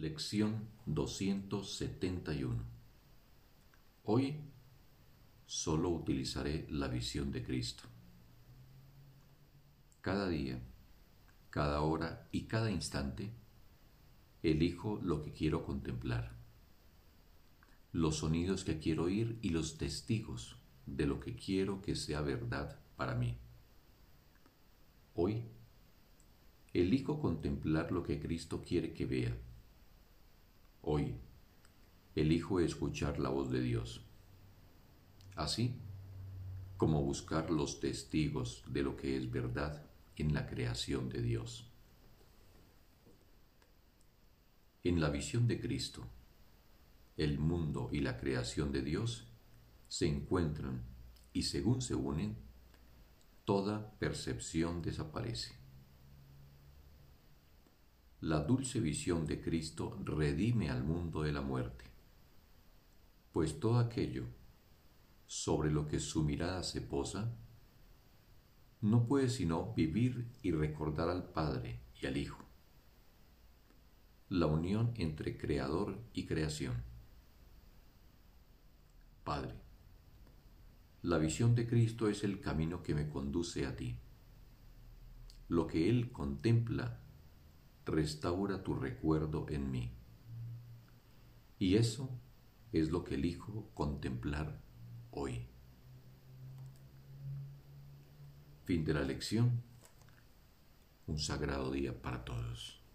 Lección 271 Hoy solo utilizaré la visión de Cristo. Cada día, cada hora y cada instante, elijo lo que quiero contemplar, los sonidos que quiero oír y los testigos de lo que quiero que sea verdad para mí. Hoy, elijo contemplar lo que Cristo quiere que vea elijo escuchar la voz de Dios. Así como buscar los testigos de lo que es verdad en la creación de Dios. En la visión de Cristo, el mundo y la creación de Dios se encuentran y según se unen, toda percepción desaparece la dulce visión de Cristo redime al mundo de la muerte, pues todo aquello sobre lo que su mirada se posa no puede sino vivir y recordar al Padre y al Hijo, la unión entre Creador y creación. Padre, la visión de Cristo es el camino que me conduce a ti. Lo que Él contempla restaura tu recuerdo en mí. Y eso es lo que elijo contemplar hoy. Fin de la lección. Un sagrado día para todos.